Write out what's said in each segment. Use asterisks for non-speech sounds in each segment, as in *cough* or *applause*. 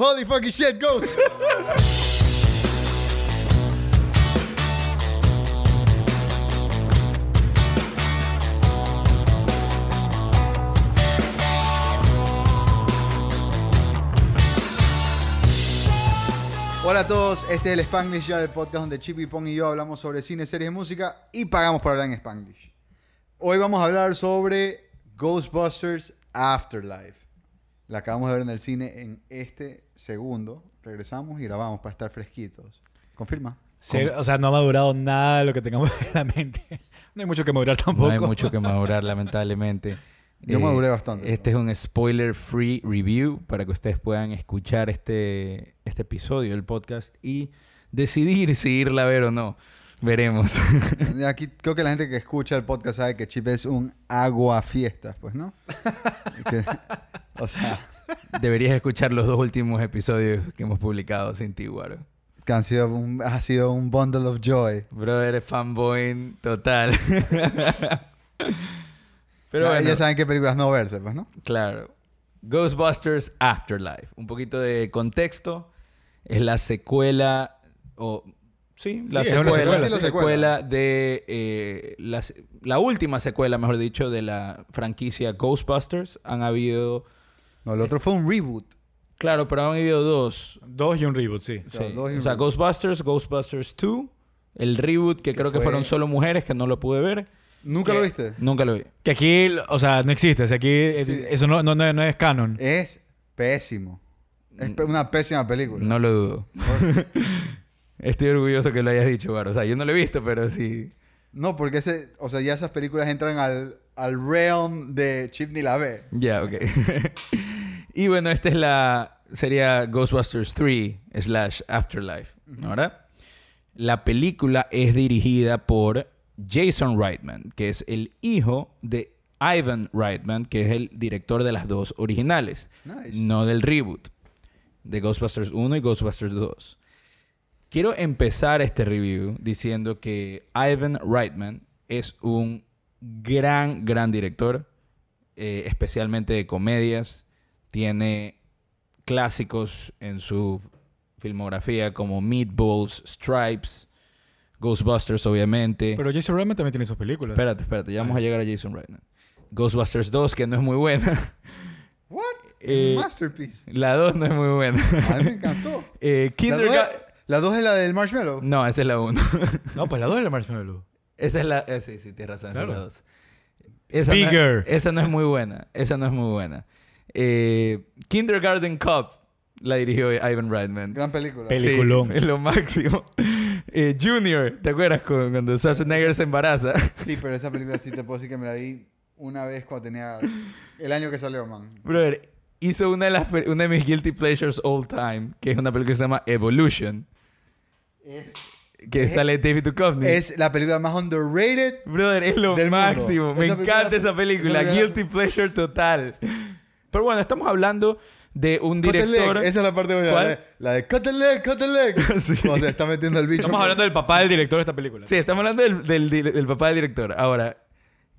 Holy fucking shit, Ghost. Hola a todos, este es el Spanglish Jar, el podcast donde Chip y Pong y yo hablamos sobre cine, series y música y pagamos por hablar en Spanglish. Hoy vamos a hablar sobre Ghostbusters Afterlife. La acabamos de ver en el cine en este segundo. Regresamos y grabamos para estar fresquitos. ¿Confirma? Sí, o sea, no ha madurado nada de lo que tengamos en la mente. *laughs* No hay mucho que madurar tampoco. No hay mucho que madurar, *laughs* lamentablemente. Yo Eh, maduré bastante. Este es un spoiler free review para que ustedes puedan escuchar este, este episodio del podcast y decidir si irla a ver o no. Veremos. Aquí creo que la gente que escucha el podcast sabe que Chip es un aguafiestas, pues, ¿no? *laughs* Que- o sea, Deberías escuchar los dos últimos episodios que hemos publicado sin ti, Guaro. que han sido un, ha sido un bundle of joy. Bro, eres fanboy total. *laughs* Pero ya, bueno, ya saben qué películas no verse, pues, ¿no? Claro. Ghostbusters Afterlife. Un poquito de contexto. Es la secuela. O. Sí, la Sí, secuela, secuela, sí, la secuela de. eh, la última secuela, mejor dicho, de la franquicia Ghostbusters. Han habido. No, el otro fue un reboot. Claro, pero han habido dos. Dos y un reboot, sí. Claro, Sí. dos y un O sea, reboot. Ghostbusters, Ghostbusters 2. El reboot, que, creo que fue- fueron solo mujeres, que no lo pude ver. ¿Nunca lo viste? Nunca lo vi. Que aquí, o sea, no existe. O sea, aquí eh, Sí. eso no, no, no, no es canon. Es pésimo. Es pe- una pésima película. No lo dudo. *laughs* *laughs* Estoy orgulloso que lo hayas dicho, Bar. O sea, yo no lo he visto, pero sí. No, porque ese, o sea, ya esas películas entran al, al realm de Chip ni la ve. Ya, ok. *laughs* y bueno, esta es la. Sería Ghostbusters 3 slash Afterlife, ¿no? ¿verdad? La película es dirigida por Jason Reitman, que es el hijo de Ivan Reitman, que es el director de las dos originales. Nice. No del reboot. De Ghostbusters 1 y Ghostbusters 2. Quiero empezar este review diciendo que Ivan Reitman es un gran, gran director. eh, especialmente de comedias. Tiene clásicos en su filmografía como Meatballs, Stripes, Ghostbusters, obviamente. Pero Jason Reitman también tiene sus películas. Espérate, espérate, ya vamos a llegar a Jason Reitman. Ghostbusters 2, que no es muy buena. *laughs* What? Eh, Masterpiece. La 2 no es muy buena. A mí me encantó. *laughs* Eh, La dos, Kindergarten... es, la dos es la del marshmallow. No, esa es la 1. *laughs* No, pues la dos es la Marshmallow. esa es la... eh, sí, sí, tienes razón, esa es Claro. la 2. Esa, no es- Bigger. esa no es muy buena. Esa no es muy buena. Eh, Kindergarten Cop la dirigió Ivan Reitman. Gran película. Peli- Peliculón. Sí, es lo máximo. *laughs* Eh, Junior, ¿te acuerdas cu- cuando Schwarzenegger se embaraza? *laughs* Sí, pero esa película sí te puedo decir que me la vi una vez cuando tenía el año que salió, man. Brother, hizo una de, las, una de mis guilty pleasures all time, que es una película que se llama Evolution, Es, que Es- sale David Duchovny. es la película más underrated. Brother, es lo del mundo. máximo. Me Esa encanta película- esa película. esa película- Guilty pleasure total. Pero bueno, estamos hablando de un director... leg. Esa es la parte buena. La ¿Cuál? de, la de cut the leg, cut the leg. *laughs* Sí. Cuando se está metiendo el bicho. Estamos hablando del papá del director de esta película. Sí, estamos hablando del, del, di- del papá del director. Ahora,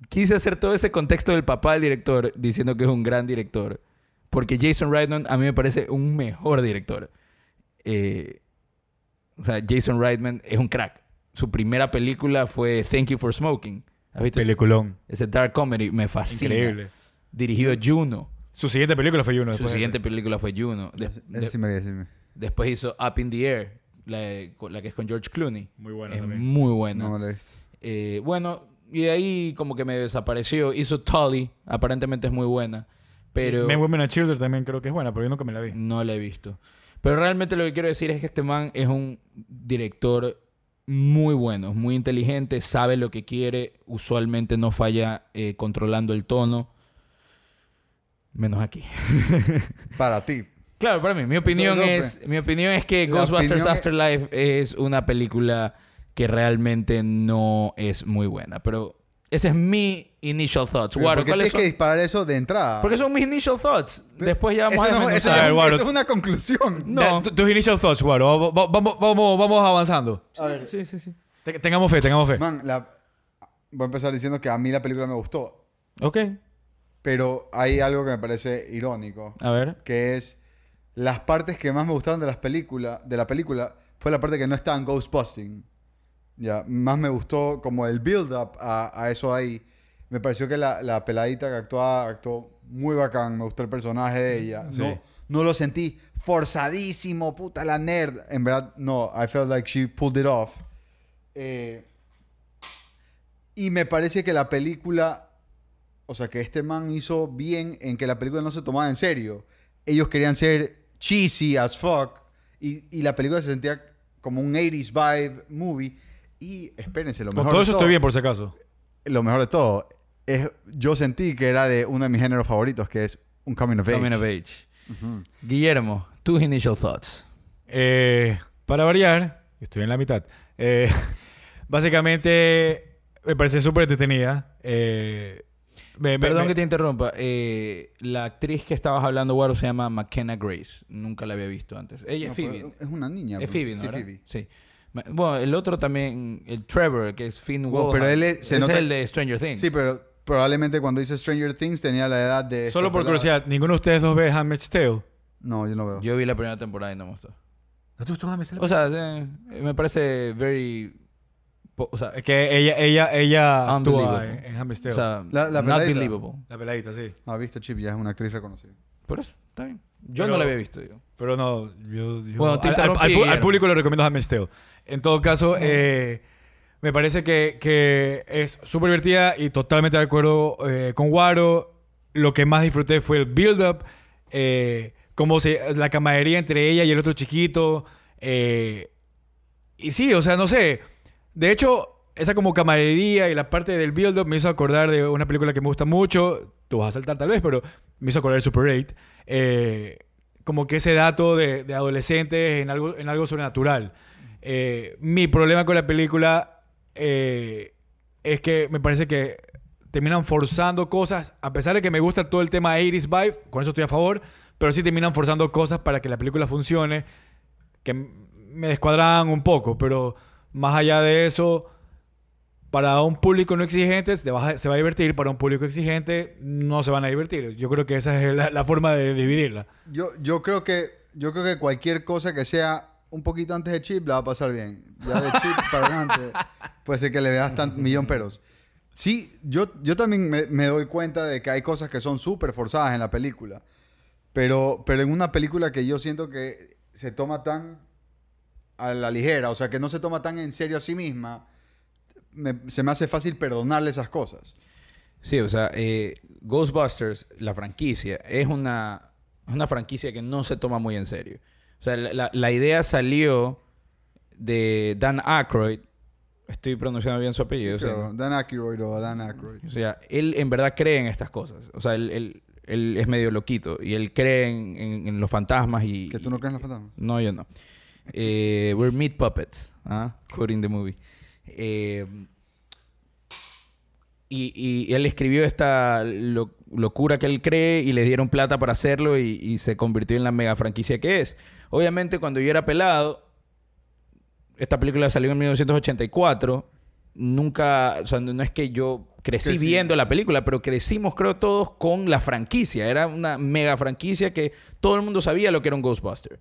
quise hacer todo ese contexto del papá del director diciendo que es un gran director. Porque Jason Reitman a mí me parece un mejor director. Eh, o sea, Jason Reitman es un crack. Su primera película fue Thank You for Smoking. ¿Has visto ese, Peliculón. ese dark comedy? Me fascina. Increíble. Dirigió Juno. Su siguiente película fue Juno. Su de siguiente película fue Juno. De- después hizo Up in the Air, la, de- la que es con George Clooney. Muy buena es también. muy buena. No me la he visto. Eh, bueno, y de ahí como que me desapareció. Hizo Tully, aparentemente es muy buena, pero Men, Women and Children también creo que es buena, pero yo nunca me la vi. no la he visto. Pero realmente lo que quiero decir es que este man es un director muy bueno, muy inteligente, sabe lo que quiere, usualmente no falla eh, controlando el tono, menos aquí. *laughs* Para ti. Claro, para mí, mi opinión Eso- es, mi opinión es que La Ghostbusters opinión es- Afterlife es una película que realmente no es muy buena, pero ese es mi initial thoughts. Guaro, ¿Por qué ¿cuáles tienes que son? disparar eso de entrada? Porque son mis initial thoughts. Después ya vamos a no, eso. A ver, no- Guaro. eso es una conclusión. No. Tus initial thoughts, Guaro. Va- va- Vamos, vamos, vamos avanzando. Sí, sí, sí. Te- Tengamos fe, tengamos fe. Man, la- voy a empezar diciendo que a mí la película me gustó. Ok. Pero hay algo que me parece irónico. A ver. Que es las partes que más me gustaron de las películas, de la película, fue la parte que no estaba en Ghostbusting. Ya, más me gustó como el build-up a, a eso ahí. Me pareció que la, la peladita que actuaba, actuó muy bacán. Me gustó el personaje de ella. Sí. No, no lo sentí forzadísimo, puta la nerd. En verdad, no. I felt like she pulled it off. Eh, y me parece que la película, o sea, que este man hizo bien en que la película no se tomaba en serio. Ellos querían ser cheesy as fuck. Y, y la película se sentía como un 80s vibe movie. Y espérense, lo Con mejor todo de eso todo, estoy bien, por si acaso. lo mejor de todo, es, yo sentí que era de uno de mis géneros favoritos, que es un coming of age. Coming of age. Guillermo, tus initial thoughts. Eh, para variar, estoy en la mitad. eh, *laughs* básicamente, me parece súper entretenida. Eh, me- me- Perdón me- que te interrumpa. eh, la actriz que estabas hablando, Guaro, se llama McKenna Grace. Nunca la había visto antes. Ella No, es Phoebe. es una niña. Es bro. Phoebe, ¿no? Sí? Phoebe. Bueno, el otro también, el Trevor, que es Finn Bueno, Wolfhard. pero él es- se nota- el de Stranger Things. Sí, pero probablemente cuando hizo Stranger Things tenía la edad de... Solo por curiosidad, ¿ninguno de ustedes dos ve Handmaid's Tale? No, yo no veo. Yo vi la primera temporada y no me gustó. ¿No te gustó Handmaid's Tale? O sea, eh, me parece very... O sea, Es que ella, ella, ella actúa Unbelievable. en, en o sea La- la not peladita. believable. la peladita, sí. Ah, viste, Chip, ya es una actriz reconocida. Por eso, está bien. Yo Pero- no la había visto, digo. Pero no, yo... yo- Bueno, te al, al- interrumpí, al pu- al Guillermo. público le recomiendo Tale. En todo caso, eh, me parece que, que es súper divertida y totalmente de acuerdo eh, con Waro. Lo que más disfruté fue el build-up, eh, cómo se, la camaradería entre ella y el otro chiquito. eh, y sí, o sea, no sé. De hecho, esa como camaradería y la parte del build-up me hizo acordar de una película que me gusta mucho. Tú vas a saltar tal vez, pero me hizo acordar de Super 8. Eh, como que ese dato de, de adolescentes en algo, en algo sobrenatural. Eh, mi problema con la película eh, es que me parece que terminan forzando cosas, a pesar de que me gusta todo el tema 80s vibe, con eso estoy a favor, pero sí terminan forzando cosas para que la película funcione, que me descuadran un poco, pero más allá de eso, para un público no exigente se va, a- se va a divertir, para un público exigente no se van a divertir. Yo creo que esa es la, la forma de dividirla. Yo, yo, creo que, yo creo que cualquier cosa que sea un poquito antes de Chip la va a pasar bien. Ya de Chip *laughs* para adelante puede ser que le veas tan millón peros. Sí, yo, yo también me, me doy cuenta de que hay cosas que son súper forzadas en la película. Pero, pero en una película que yo siento que se toma tan a la ligera, o sea, que no se toma tan en serio a sí misma, me- se me hace fácil perdonarle esas cosas. Sí, o sea, eh, Ghostbusters, la franquicia, es una, una franquicia que no se toma muy en serio. O sea, la, la- la idea salió de Dan Aykroyd. Estoy pronunciando bien su apellido. Sí, Dan Aykroyd o Dan Aykroyd. O sea, él en verdad cree en estas cosas. O sea, él, él- él es medio loquito. Y él cree en, en- en los fantasmas y... ¿Que tú no crees en los fantasmas? No, yo no. Eh, we're meat puppets. ¿ah? Quoting the movie. Eh, y, y él escribió esta lo- locura que él cree y le dieron plata para hacerlo y, y se convirtió en la mega franquicia que es. Obviamente, cuando yo era pelado, esta película salió en 1984. Nunca, o sea, no es que yo crecí Crecí. viendo la película, pero crecimos, creo, todos con la franquicia. Era una mega franquicia que todo el mundo sabía lo que era un Ghostbuster.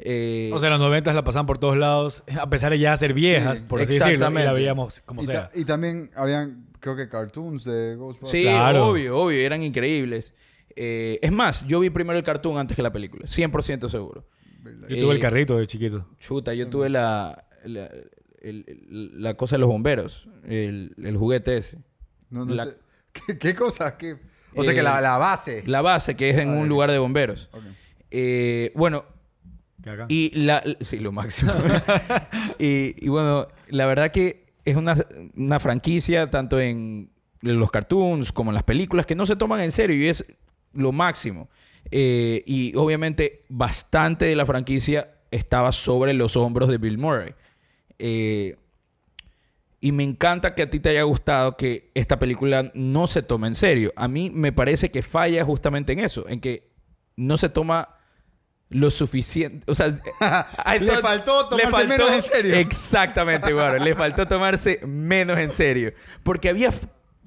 Eh, O sea, en los 90 la pasaban por todos lados, a pesar de ya ser viejas, Sí, por así decirlo, y la veíamos como y, sea. y también habían, creo que cartoons de Ghostbusters. Sí, Claro. obvio, obvio, eran increíbles. Eh, es más, yo vi primero el cartoon antes que la película, 100% seguro. Yo tuve el Eh, carrito de chiquito. Chuta, yo tuve la, la, el- el- la cosa de los bomberos, el, el juguete ese. No, no La- te- *laughs* ¿Qué, qué cosa? ¿Qué? O sea, que la, la base. La base, que es en un lugar de bomberos. Eh, bueno, Que acá. y la... Sí, lo máximo. *laughs* y, y bueno, la verdad que es una, una franquicia, tanto en los cartoons como en las películas, que no se toman en serio y es lo máximo. Eh, y obviamente bastante de la franquicia estaba sobre los hombros de Bill Murray. Eh, y me encanta que a ti te haya gustado que esta película no se tome en serio. A mí me parece que falla justamente en eso, en que no se toma lo suficiente. O sea, *laughs* Le faltó tomarse menos en serio. Exactamente, bueno, le faltó tomarse menos en serio. Porque había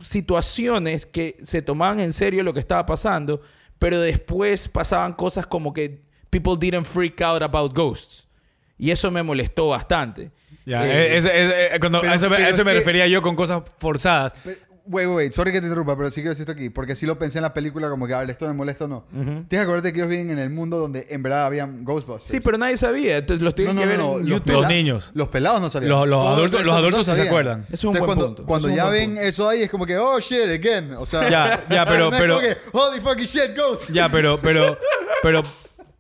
situaciones que se tomaban en serio lo que estaba pasando, pero después pasaban cosas como que people didn't freak out about ghosts. Y eso me molestó bastante. Ya, Eh, eh, eh, cuando- pero- a eso, me- a pero eso es me que- refería yo con cosas forzadas. Pero- Wait, wait, wait, sorry que te interrumpa, pero sí quiero decir esto aquí, porque sí lo pensé en la película como que, a ver, esto me molesta o no. Tienes que acordarte que ellos viven en el mundo donde en verdad habían Ghostbusters. Sí, pero nadie sabía. Entonces los tienen no, que no, ver no, en los, YouTube. Los pela- niños. Los pelados no sabían. Los- adultos- los adultos sí se acuerdan. Es un Entonces, buen cuando, punto. Cuando Es ya ven punto. eso ahí, es como que, oh shit, again. O sea, Ya, ya, *laughs* pero- es pero- como que, holy fucking shit, ghost. Ya, pero, pero, pero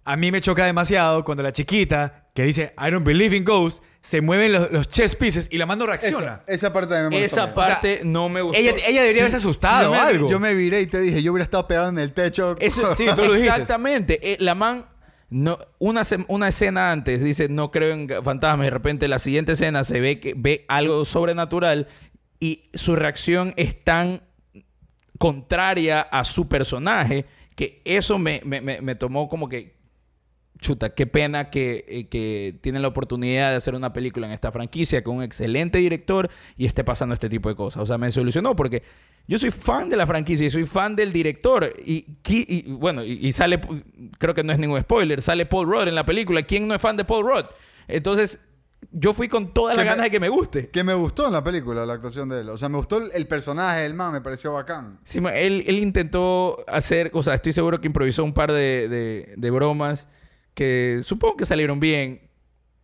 a mí me choca demasiado cuando la chiquita que dice I don't believe in ghosts se mueven los, los chess pieces y la mano reacciona. Esa, esa parte también me. Esa parte no me gustó. Ella, ella debería Sí, haberse asustado o me- algo. Yo me viré y te dije, yo hubiera estado pegado en el techo. Eso, *laughs* Sí, tú lo. Exactamente. Eh, la man, no, una, una escena antes dice, no creo en fantasmas. Y de repente la siguiente escena se ve que ve algo sobrenatural y su reacción es tan contraria a su personaje que eso me, me- me- me tomó como que... Chuta, qué pena que, eh, que tienen la oportunidad de hacer una película en esta franquicia con un excelente director y esté pasando este tipo de cosas. O sea, me solucionó porque yo soy fan de la franquicia y soy fan del director. Y, bueno, y, y sale, creo que no es ningún spoiler, sale Paul Rudd en la película. ¿Quién no es fan de Paul Rudd? Entonces, yo fui con todas las me- ganas de que me guste. Que me gustó en la película la actuación de él. O sea, me gustó el, el personaje del man, me pareció bacán. Sí, él, él intentó hacer, o sea, estoy seguro que improvisó un par de, de- de bromas que supongo que salieron bien.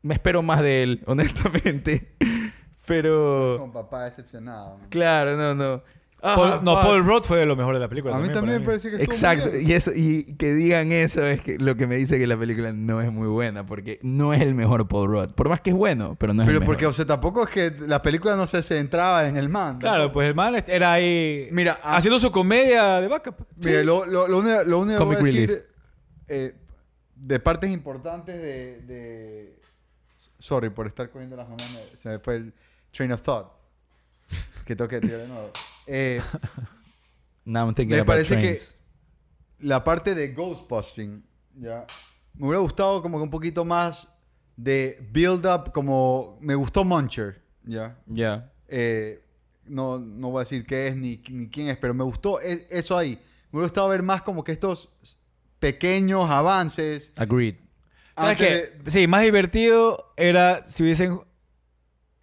Me espero más de él, *laughs* honestamente. Pero, Con papá decepcionado. man. claro, no, no. Ah, Paul- no. Paul Rudd fue de lo mejor de la película. A mí también me parece que Exacto, bien. y eso y que digan eso es que lo que me dice que la película no es muy buena porque no es el mejor Paul Rudd, por más que es bueno, pero no es Pero el porque, mejor. o sea, tampoco es que la película no se centraba en el man. Claro, tampoco. pues el man era ahí Mira, ah- haciendo su comedia de backup. Mira, lo, lo, lo único, lo único que voy a Comic decir eh, de partes importantes de, de- Sorry por estar cogiendo las manos. me- Se me fue el train of thought. Que toque, tío, de nuevo. Eh, Now I'm thinking me about parece trains. que la parte de Ghostbusting, ya. Me hubiera gustado como que un poquito más de build up, como me gustó Muncher, ya. Ya. Eh, no, no voy a decir qué es ni, ni quién es, pero me gustó e- eso ahí. Me hubiera gustado ver más como que estos pequeños avances. Agreed. ¿Sabes qué? de- Sí, más divertido era si hubiesen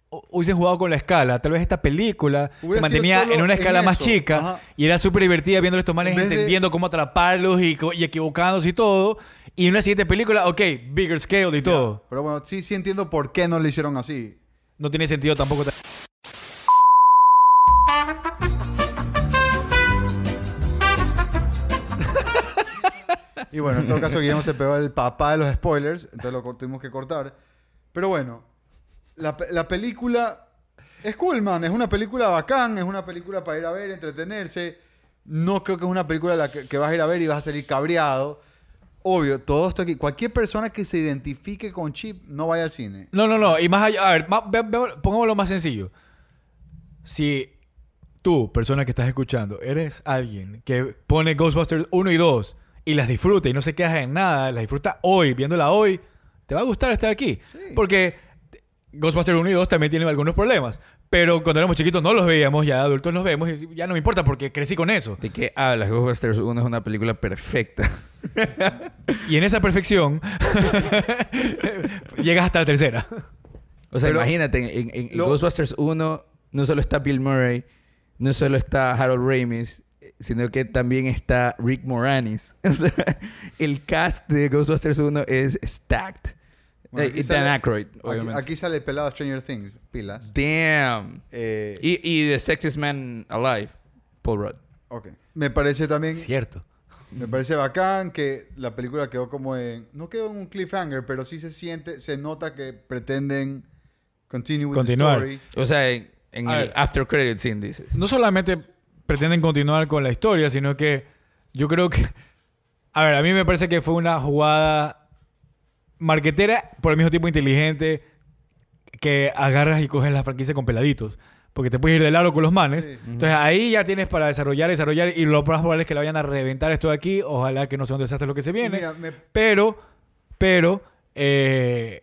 hu- hubiesen jugado con la escala. Tal vez esta película Hubiera se mantenía en una en escala más chica Ajá. y era súper divertida viendo a estos manes de- entendiendo cómo atraparlos y, y equivocándose y todo. Y en una siguiente película, ok, bigger scale y todo. Pero bueno, sí, sí entiendo por qué no lo hicieron así. No tiene sentido tampoco. Y bueno, en todo caso, Guillermo se pegó el papá de los spoilers, entonces lo tuvimos que cortar. Pero bueno, la, la película es cool, man. Es una película bacán, es una película para ir a ver, entretenerse. No creo que es una película la que, vas a ir a ver y vas a salir cabreado. Obvio, todo esto aquí. Cualquier persona que se identifique con Chip no vaya al cine. No, no, no. Y más allá, a ver, ve- ve- pongámoslo más sencillo. Si tú, persona que estás escuchando, eres alguien que pone Ghostbusters 1 y 2 y las disfruta y no se queja en nada, las disfruta hoy, viéndola hoy, te va a gustar estar aquí. Sí. Porque Ghostbusters 1 y 2 también tienen algunos problemas. Pero cuando éramos chiquitos no los veíamos, ya adultos los vemos y ya no me importa porque crecí con eso. ¿De qué hablas? Ghostbusters 1 es una película perfecta. *laughs* Y en esa perfección *laughs* llegas hasta la tercera. O sea, Pero- imagínate, en, en- en Lo- Ghostbusters 1 no solo está Bill Murray, no solo está Harold Ramis, sino que también está Rick Moranis. *laughs* O sea, el cast de Ghostbusters 1 es stacked. Bueno, Eh, aquí y sale- Dan Aykroyd, Aquí, obviamente. aquí sale el pelado Stranger Things, pilas. Damn. Eh, Y, y The Sexiest Man Alive, Paul Rudd. ok. Me parece también... Cierto. Me parece bacán que la película quedó como en... No quedó en un cliffhanger, pero sí se siente, se nota que pretenden continue with Continuar. the story. O sea, en, el ver. after credit scene dices. no solamente pretenden continuar con la historia, sino que yo creo que... A ver, a mí me parece que fue una jugada marquetera, por el mismo tiempo inteligente, que agarras y coges la franquicia con peladitos. Porque te puedes ir de lado con los manes. Sí. Entonces ahí ya tienes para desarrollar, desarrollar. Y lo más probable es que la vayan a reventar esto de aquí. Ojalá que no sea un desastre lo que se viene. Mira, me- Pero, pero, eh,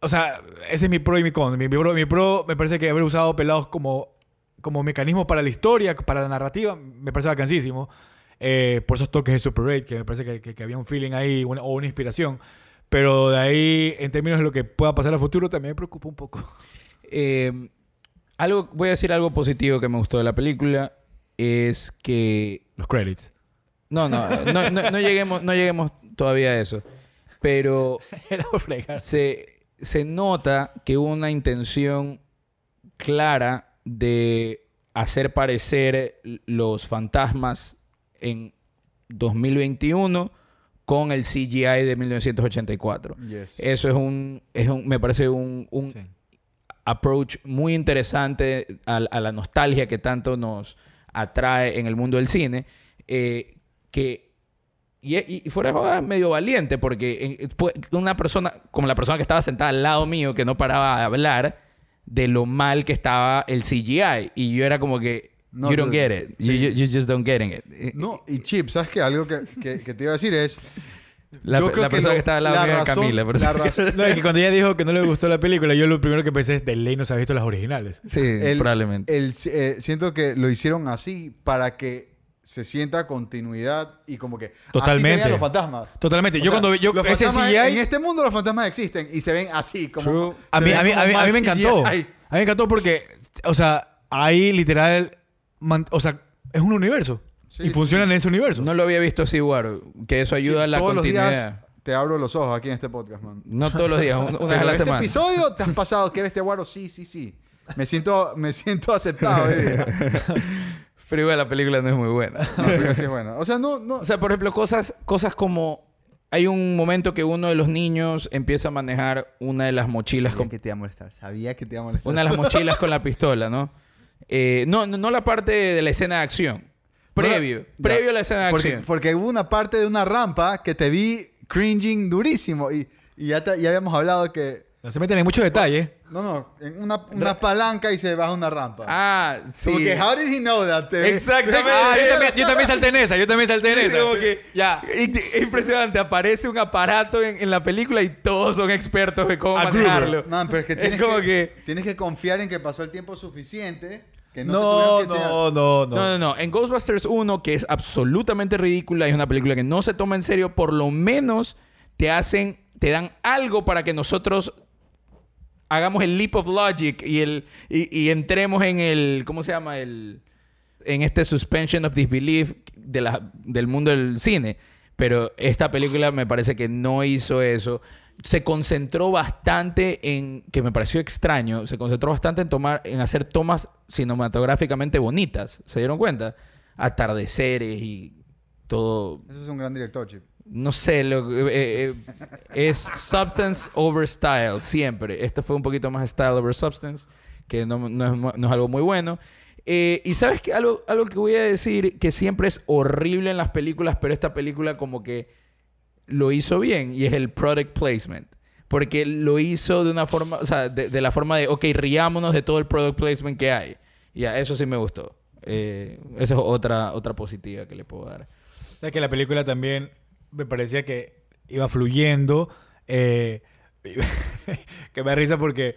o sea, ese es mi pro y mi con. Mi, mi pro, mi pro me parece que haber usado pelados como, como mecanismo para la historia, para la narrativa, me parece vacancísimo. eh, por esos toques de Super 8, que me parece que, que- que había un feeling ahí una- o una inspiración. Pero de ahí, en términos de lo que pueda pasar a futuro, también me preocupa un poco. Eh, algo, voy a decir algo positivo que me gustó de la película. Es que Los credits. No, no, no, no, no lleguemos, no lleguemos todavía a eso. Pero *laughs* se, se nota que hubo una intención clara de hacer parecer los fantasmas en 2021 con el CGI de 1984. Yes. Eso es un, es un me parece un, un Sí. approach muy interesante a, a la nostalgia que tanto nos atrae en el mundo del cine. eh, que y, y- fuera de joda, es medio valiente porque eh, pues, una persona como la persona que estaba sentada al lado mío que no paraba de hablar de lo mal que estaba el CGI y yo era como que No, you don't get it sí. you, you- just don't get it Eh, No, y Chip, ¿sabes qué? Algo que, que- que te iba a decir es... la, yo creo la persona lo- que, estaba al lado la era razón- Camila por la razón- No, es que cuando ella dijo que no le gustó la película, yo lo primero que pensé es de ley no se ha visto las originales. sí el- probablemente el- eh, siento que lo hicieron así para que se sienta continuidad y como que... Así Totalmente. se vean los fantasmas. Totalmente. O yo sea, cuando vi- yo los ese CGI En este mundo los fantasmas existen y se ven así, como... Se A mí, ven a, mí, como a, mí, a mí me encantó. A CGI. mí me encantó porque, o sea, ahí literal, man- o sea, es un universo. Sí, y sí, funcionan en ese universo. no lo había visto así Guaro que eso ayuda Sí, a la todos los continuidad días te abro los ojos aquí en este podcast, man. No todos los días, un- una vez a la este semana. episodio te has pasado que ves este guaro, sí, sí, sí. Me siento, me siento aceptado. *laughs* Pero igual la película no es muy buena. *laughs* No, pero sí es bueno. O sea, no, no. O sea, por ejemplo, cosas, cosas como... Hay un momento que uno de los niños empieza a manejar una de las mochilas Sabía con... que te iba a molestar. Sabía que te iba a molestar. Una de las *laughs* mochilas con la pistola, ¿no? Eh, no, no, no la parte de la escena de acción. Previo. No previo ya. a la escena de porque, acción. porque hubo una parte de una rampa que te vi cringing durísimo. Y, y ya, te- ya habíamos hablado que. No se meten en mucho detalle. No, no. En una, una palanca y se baja una rampa. Ah, sí. Como que, how did he know that? Te- Exactamente. *laughs* Ah, yo también, yo también salté en esa. Yo también salté en Es esa. como que- Ya. Es impresionante. Aparece un aparato en, en la película y todos son expertos de cómo A Gruber. manejarlo. Man, pero es que Es tienes, como que, que- tienes que confiar en que pasó el tiempo suficiente. Que no, te No, tuvieron que enseñar. no, no, no. No, no, no. En Ghostbusters 1, que es absolutamente ridícula es una película que no se toma en serio, por lo menos te hacen, te dan algo para que nosotros hagamos el leap of logic y el y, entremos en el ¿cómo se llama? el en este suspension of disbelief de la, del mundo del cine. Pero esta película me parece que no hizo eso. Se concentró bastante en, que me pareció extraño, se concentró bastante en tomar, en hacer tomas cinematográficamente bonitas. ¿Se dieron cuenta? Atardeceres y todo. Eso es un gran director, Chip. No sé, lo- eh, eh, es substance over style, siempre. Esto fue un poquito más style over substance, que no, no es, mu- no es algo muy bueno. Eh, y sabes que algo, algo que voy a decir que siempre es horrible en las películas, pero esta película como que lo hizo bien, y es el product placement. Porque lo hizo de una forma, o sea, de, de la forma de, ok, riámonos de todo el product placement que hay. Y ya, eso sí me gustó. Eh, esa es otra, otra positiva que le puedo dar. Sabes que la película también me parecía que iba fluyendo. eh, *laughs* que me da risa porque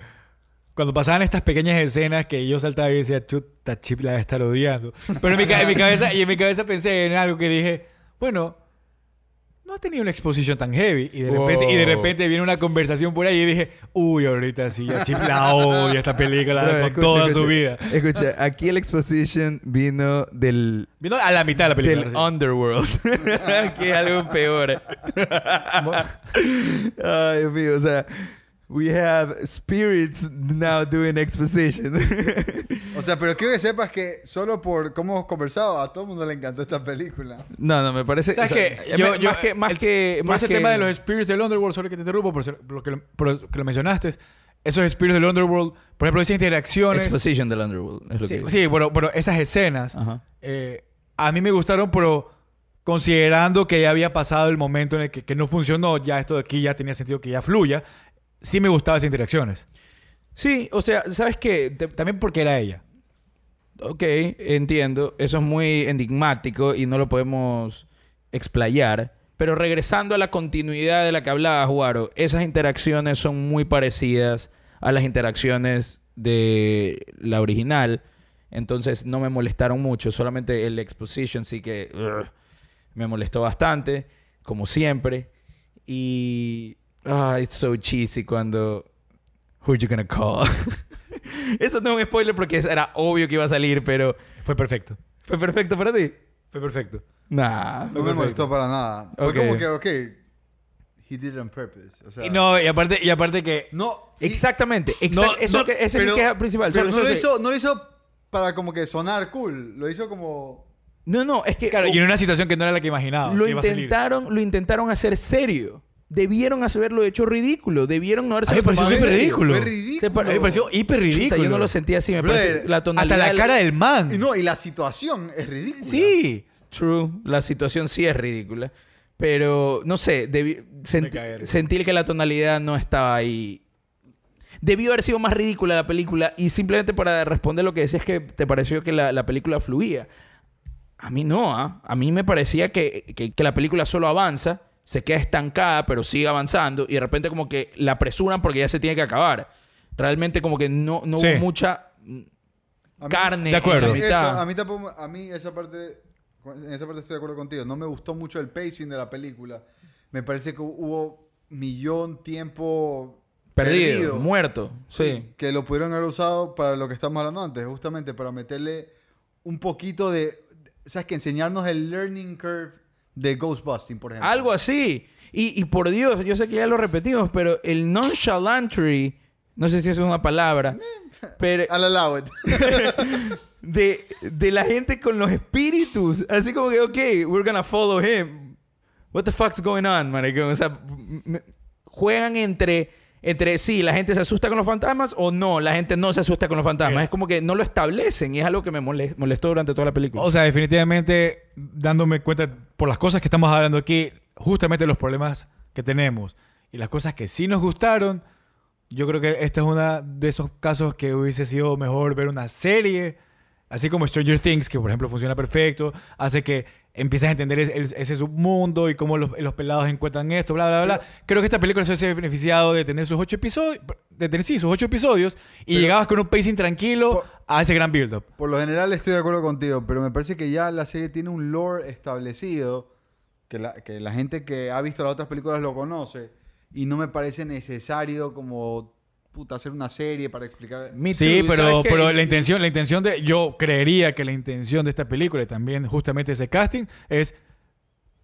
cuando pasaban estas pequeñas escenas que yo saltaba y decía, chuta, Chip la debe estar odiando. Pero en mi cabeza, y en mi cabeza pensé en algo que dije, bueno, no ha tenido una exposición tan heavy. Y de repente, y de repente viene una conversación por ahí y dije, uy, ahorita sí, a Chip la odia esta película Bueno, con escucha, toda escucha. su vida. Escucha, aquí el exposition vino del, Vino a la mitad de la película. del underworld. *laughs* que es algo peor. *laughs* Ay, Dios mío, o sea, we have spirits now doing exposition. *laughs* O sea, pero quiero que sepas que solo por cómo hemos conversado, a todo el mundo le encantó esta película. no, no, me parece. ¿Sabes o sea, qué? me- Yo- yo- más que. Más el- que más ese que- tema de los spirits del Underworld, solo que te interrumpo, por, ser- por lo que lo, por que lo mencionaste, esos spirits del Underworld, por ejemplo, esas interacciones. Exposition del underworld. Es lo Sí, que sí, pero, pero esas escenas eh, a mí me gustaron, pero considerando que ya había pasado el momento en el que, que no funcionó, ya esto de aquí ya tenía sentido que ya fluya, sí me gustaban esas interacciones. Sí, o sea, ¿sabes qué? También porque era ella. Ok, entiendo. Eso es muy enigmático y no lo podemos explayar. Pero regresando a la continuidad de la que hablaba Juaro, esas interacciones son muy parecidas a las interacciones de la original. Entonces no me molestaron mucho. Solamente el exposition sí que... Me molestó bastante, como siempre. Y... Ah, it's so cheesy cuando... Who you gonna call? *laughs* Eso no es un spoiler porque era obvio que iba a salir, pero... Fue perfecto. ¿Fue perfecto para ti? Fue perfecto. Nah. No me molestó para nada. Fue como que, ok, he did it on purpose. O sea, Y no, y aparte, y aparte que... no, Exactamente. exa- No, eso es no, lo que- esa es pero- mi queja principal. Pero Solo- no, lo hizo, no lo hizo para como que sonar cool. Lo hizo como... No, no, es que... Claro, y en una situación que no era la que imaginaba. lo que iba a salir. intentaron, lo intentaron hacer serio. Debieron haberlo hecho ridículo. Debieron no haberse A mí me pareció tomado en súper serio. ridículo. Fue ¿Te ridículo. me pareció hiper ridículo. Chuta, yo no lo sentí así. Me Brother, parece la tonalidad... Hasta la cara del man. Y no, y la situación es ridícula. Sí. True. La situación sí es ridícula. Pero, no sé, debí- senti- cae de risa. sentir que la tonalidad no estaba ahí. Debió haber sido más ridícula la película. Y simplemente para responder lo que decías que te pareció que la, la película fluía. A mí no, ¿ah? A mí me parecía que, que- que la película solo avanza, se queda estancada, pero sigue avanzando. Y de repente como que la apresuran porque ya se tiene que acabar. Realmente como que no, no Sí. hubo mucha A mí- carne De acuerdo. en la Eso, mitad. a mí tampoco, a mí esa parte, en esa parte estoy de acuerdo contigo. No me gustó mucho el pacing de la película. Me parece que hubo millón tiempo Perdido, muerto. sí. Que lo pudieron haber usado para lo que estamos hablando antes, justamente para meterle un poquito de, sabes que enseñarnos el learning curve de Ghostbusting, por ejemplo. Algo así. Y, y por Dios, yo sé que ya lo repetimos, pero el nonchalantry, no sé si es una palabra, *laughs* pero I'll allow it. *laughs* de, de la gente con los espíritus. Así como que, ok, we're gonna follow him. What the fuck's going on, maricón? O sea, juegan entre, entre sí, la gente se asusta con los fantasmas o no, la gente no se asusta con los fantasmas. Es como que no lo establecen y es algo que me mole- molestó durante toda la película. O sea, definitivamente, dándome cuenta por las cosas que estamos hablando aquí, justamente los problemas que tenemos y las cosas que sí nos gustaron, yo creo que este es uno de esos casos que hubiese sido mejor ver una serie, así como Stranger Things, que por ejemplo funciona perfecto, hace que empieces a entender ese, ese submundo y cómo los, los pelados encuentran esto, bla, bla, bla. creo que esta película se hubiese beneficiado de tener sus ocho episodios, de tener, sí, sus ocho episodios, y Pero- llegabas con un pacing tranquilo Por- a ese gran build-up. Por lo general estoy de acuerdo contigo, pero me parece que ya la serie tiene un lore establecido, que la, que la gente que ha visto las otras películas lo conoce, y no me parece necesario como puta, hacer una serie para explicar... Me Sí, too, pero, pero la intención, la intención de, yo creería que la intención de esta película y también justamente ese casting es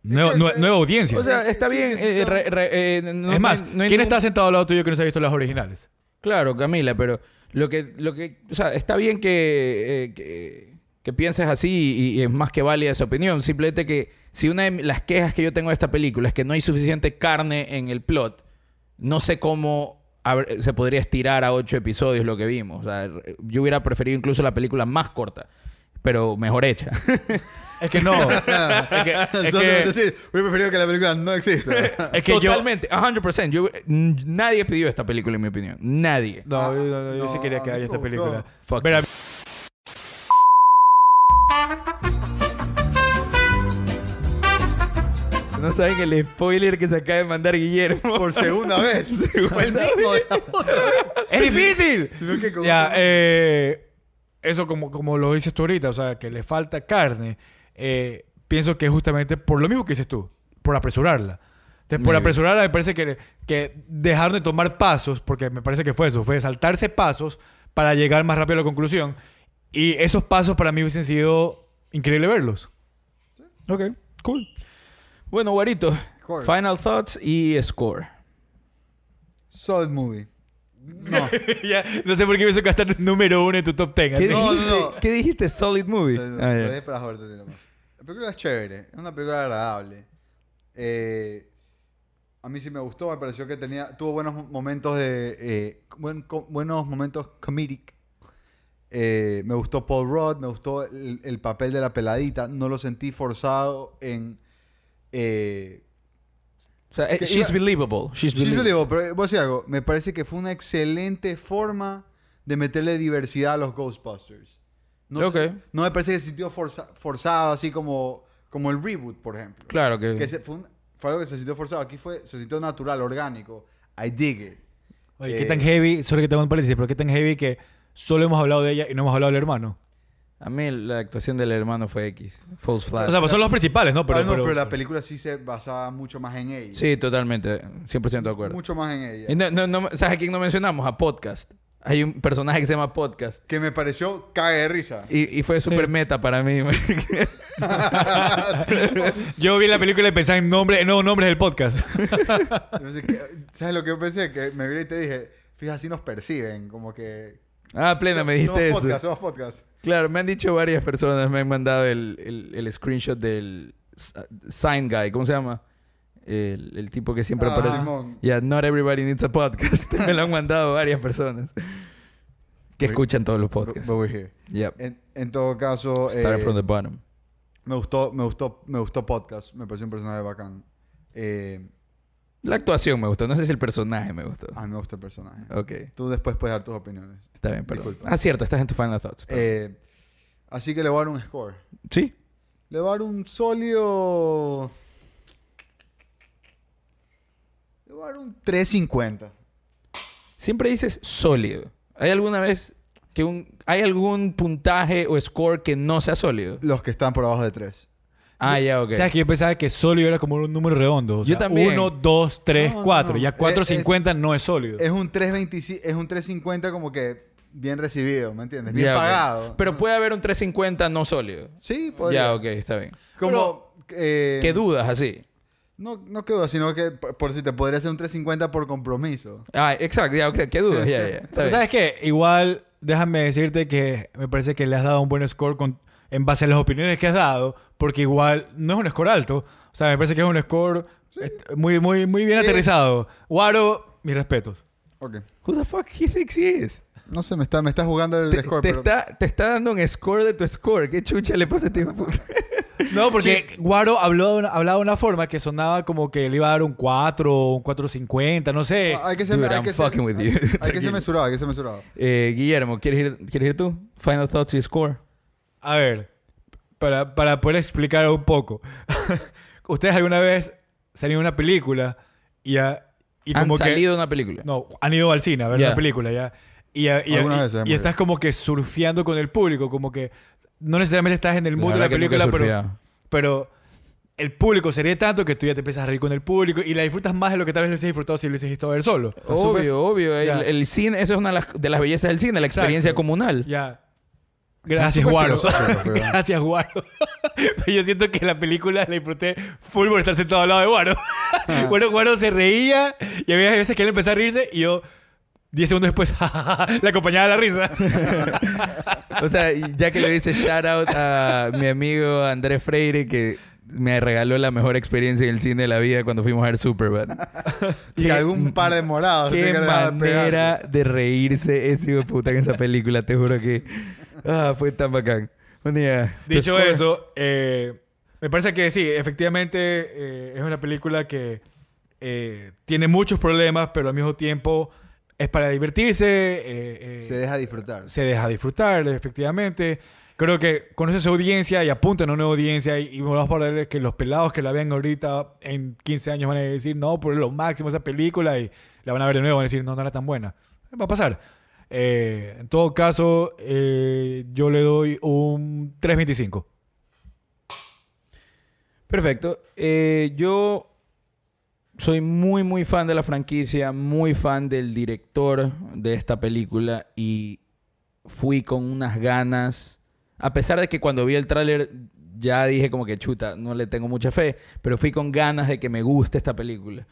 nueva, que- nue- nueva audiencia. O sea, está Sí, bien. que sí, eh, no. re- re- eh, no- es más, no no ¿quién ningún- está sentado al lado tuyo que no se ha visto las originales? Claro, Camila, pero lo que, lo que, o sea, está bien que, eh, que, que pienses así y, y es más que válida esa opinión. Simplemente que si una de las quejas que yo tengo de esta película es que no hay suficiente carne en el plot, no sé cómo se podría estirar a ocho episodios lo que vimos. O sea, yo hubiera preferido incluso la película más corta, pero mejor hecha. *laughs* Es que no. es que, es que- decir, hubiera preferido que la película no exista. es que yo... Totalmente, 100%. Yo, n- nadie pidió esta película, en mi opinión. Nadie. No, Ah, yo, yo- yo sí no, quería que haya esta película. Fuck Pero- No saben el spoiler que se acaba de mandar Guillermo. Por segunda vez. *laughs* Fue el mismo de la otra vez. ¡Es difícil! Sino que con- Ya, eh, eso como, como lo dices tú ahorita, o sea, que le falta carne, eh, pienso que justamente por lo mismo que dices tú, por apresurarla. Entonces, por apresurarla me parece que, que dejaron de tomar pasos, porque me parece que fue eso, fue saltarse pasos para llegar más rápido a la conclusión. Y esos pasos para mí hubiesen sido increíble verlos. Ok, cool. Bueno, Guarito, Score. final thoughts y score. Solid movie. No. *laughs* Ya, no sé por qué me hizo gastar número uno en tu top 10. ¿Qué. No, dijiste? no, no. ¿Qué dijiste? Solid movie. Ah, para joder. La película es chévere, es una película agradable. Eh, a mí sí me gustó, me pareció que tenía, tuvo buenos momentos de, eh, buen- co- buenos momentos comedic. Eh, me gustó Paul Rudd, me gustó el, el papel de la peladita, no lo sentí forzado en... Eh, O sea, eh, que she's iba- believable. She's believable. pero voy a decir algo. Me parece que fue una excelente forma de meterle diversidad a los Ghostbusters. No, Ok. sé- no me parece que se sintió forza- forzado, así como, como el reboot, por ejemplo. Claro que... Que se- fue, un- fue algo que se sintió forzado. Aquí fue, se sintió natural, orgánico. I dig it. Oye, Eh, qué tan heavy, sorry que tengo un paréntesis, pero qué tan heavy que solo hemos hablado de ella y no hemos hablado del hermano. A mí la actuación del hermano fue X. False flag. O sea, pues son los principales, ¿no? Pero, Pero, no, pero, pero- la película sí se basaba mucho más en ella. sí, totalmente. 100% de acuerdo. Mucho más en ella. Y no, no, no- ¿Sabes a quién no mencionamos? A Podcast. Hay un personaje que se llama Podcast. Que me pareció cague de risa. Y, y fue súper meta para mí. *laughs* Yo vi la película y pensaba en nombre, en nuevos nombres del podcast. ¿Sabes lo que yo pensé? Que me viré y te dije, fíjate, así nos perciben. Como que... ah, plena, me dijiste somos eso. Podcast, somos podcast. Claro, me han dicho varias personas, me han mandado el, el, el screenshot del Sign Guy, ¿cómo se llama? El, el tipo que siempre Ah, aparece. Simón. Yeah, not everybody needs a podcast. *laughs* me lo han mandado varias personas que escuchan todos los podcasts. but we're here. Yep. En, en todo caso, Start eh, from the bottom. me gustó, me gustó, me gustó podcast. Me pareció un personaje bacán. Eh, La actuación me gustó. No sé si el personaje me gustó. a mí me gusta el personaje. Ok, Tú después puedes dar tus opiniones. está bien, perdón. Disculpa. Ah, cierto, estás en tu final thoughts. Eh, así que le voy a dar un score. sí. Le voy a dar un sólido. Le voy a dar un 350. Siempre dices sólido. ¿Hay alguna vez que un... ¿Hay algún puntaje o score que no sea sólido? Los que están por abajo de 3. Ah, ya, ok. ¿Sabes que yo pensaba que sólido era como un número redondo? O Yo sea, también. 1, 2, 3, No, no, 4. no. Ya Es- 450 no es sólido. Es un 325, es un 350 como que bien recibido, ¿me entiendes? Bien Ya, ok. pagado. Pero puede haber un 350 no sólido. sí, podría. Ya, ok, está bien. Como eh, ¿Qué dudas así? no, no quedo, sino que por por si te podría hacer un 350 por compromiso. Ah, exacto, ya, ok. ¿Qué dudas? Ya, ya. Está Pero bien. ¿sabes qué? Igual, déjame decirte que me parece que le has dado un buen score con, en base a las opiniones que has dado, porque igual no es un score alto. O sea, me parece que es un score este, muy, muy, muy bien aterrizado. Guaro, mis respetos. Ok. Who the fuck he thinks he is? No sé, me está, me está jugando el Te, score, te pero... está, te está dando un score de tu score. ¿Qué chucha le pasa a este de puta? *laughs* No, porque Guaro habló de una, hablaba de una forma que sonaba como que le iba a dar un 4, un 4.50, no sé. Ah, hay que ser, Dude, hay I'm que ser- fucking with hay- you. Hay que ser mesurado, hay que ser mesurado. Eh, Guillermo, ¿quieres ir, ¿quieres ir tú? Final thoughts y score. A ver, para, para poder explicar un poco. *laughs* ¿Ustedes alguna vez salieron a una película y, a- y Han como que... salido una película. No, han ido al cine a ver Ya. una película ya. Y, a- y a- Algunas y- y estás como que surfeando con el público, como que no necesariamente estás en el mood de la película, pero, pero el público se ríe tanto que tú ya te empiezas a reír con el público y la disfrutas más de lo que tal vez lo hubieses disfrutado si lo hubieses visto a ver solo. Obvio, obvio. El, el cine, eso es una de las, de las bellezas del cine, la experiencia Exacto. comunal. Ya. Gracias, Guaro. *laughs* Gracias, Guaro. *laughs* Pero yo siento que la película la disfruté full por estar sentado al lado de Guaro. Ah. *laughs* bueno, Guaro se reía y había veces que él empezó a reírse y yo, 10 segundos después, le acompañaba la risa. O sea, ya que le dice shout out a mi amigo Andrés Freire que me regaló la mejor experiencia en el cine de la vida cuando fuimos a ver Superbad. *laughs* Y algún par de morados. Qué manera de reírse ese hijo de puta en esa película, te juro que ah, fue tan bacán. Un día. Dicho score. eso, eh, me parece que sí, efectivamente eh, es una película que eh, tiene muchos problemas, pero al mismo tiempo es para divertirse. eh, eh, Se deja disfrutar. se deja disfrutar, efectivamente. Creo que conoce su audiencia y apunta a una nueva audiencia y, vamos a ponerle que los pelados que la vean ahorita en 15 años van a decir, no, por lo máximo esa película y la van a ver de nuevo van a decir, no, no era tan buena. Va a pasar. Eh, en todo caso, eh, yo le doy un 3.25. Perfecto. Eh, yo soy muy, muy fan de la franquicia, muy fan del director de esta película y fui con unas ganas, a pesar de que cuando vi el tráiler ya dije como que chuta, no le tengo mucha fe, pero fui con ganas de que me guste esta película.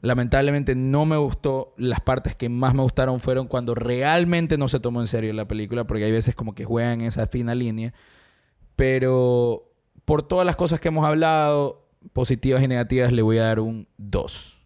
Lamentablemente no me gustó. Las partes que más me gustaron fueron cuando realmente no se tomó en serio la película, porque hay veces como que juegan esa fina línea. Pero por todas las cosas que hemos hablado, positivas y negativas, le voy a dar un 2.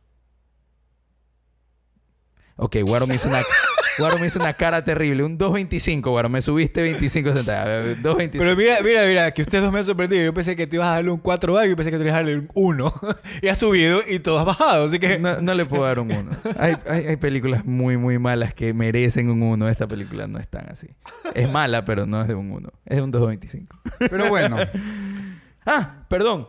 Ok, Guaro me hizo una, *laughs* Guaro me hizo una cara terrible. Un 2.25, Guaro. Me subiste 25 centavos. 2.25. Pero mira, mira, mira, que ustedes dos me han sorprendido. Yo pensé que te ibas a darle un 4A y yo pensé que te ibas a darle un 1. *laughs* y has subido y todo ha bajado. Así que No, no le puedo dar un 1. Hay, hay, hay películas muy, muy malas que merecen un 1. Esta película no es tan así. Es mala, pero no es de un 1. Es de un 2.25. Pero bueno, *laughs* Ah, perdón.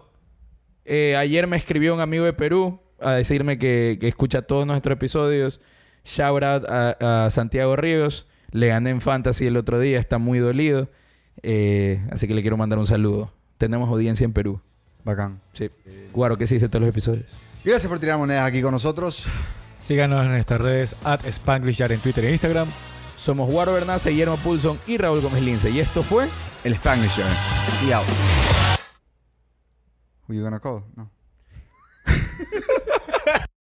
Eh, ayer me escribió un amigo de Perú a decirme que, que escucha todos nuestros episodios. Shout out a, a Santiago Ríos. Le gané en Fantasy el otro día, está muy dolido. Eh, así que le quiero mandar un saludo. Tenemos audiencia en Perú. Bacán. Sí. Guaro, ¿qué se dice en todos los episodios? Gracias por tirar monedas aquí con nosotros. Síganos en nuestras redes at SpanglishYard en Twitter e Instagram. Somos Guaro Bernaza, Guillermo Pulson y Raúl Gómez Lince. Y esto fue... El Spanglish Yard. Y out. Who you gonna call? No. *laughs*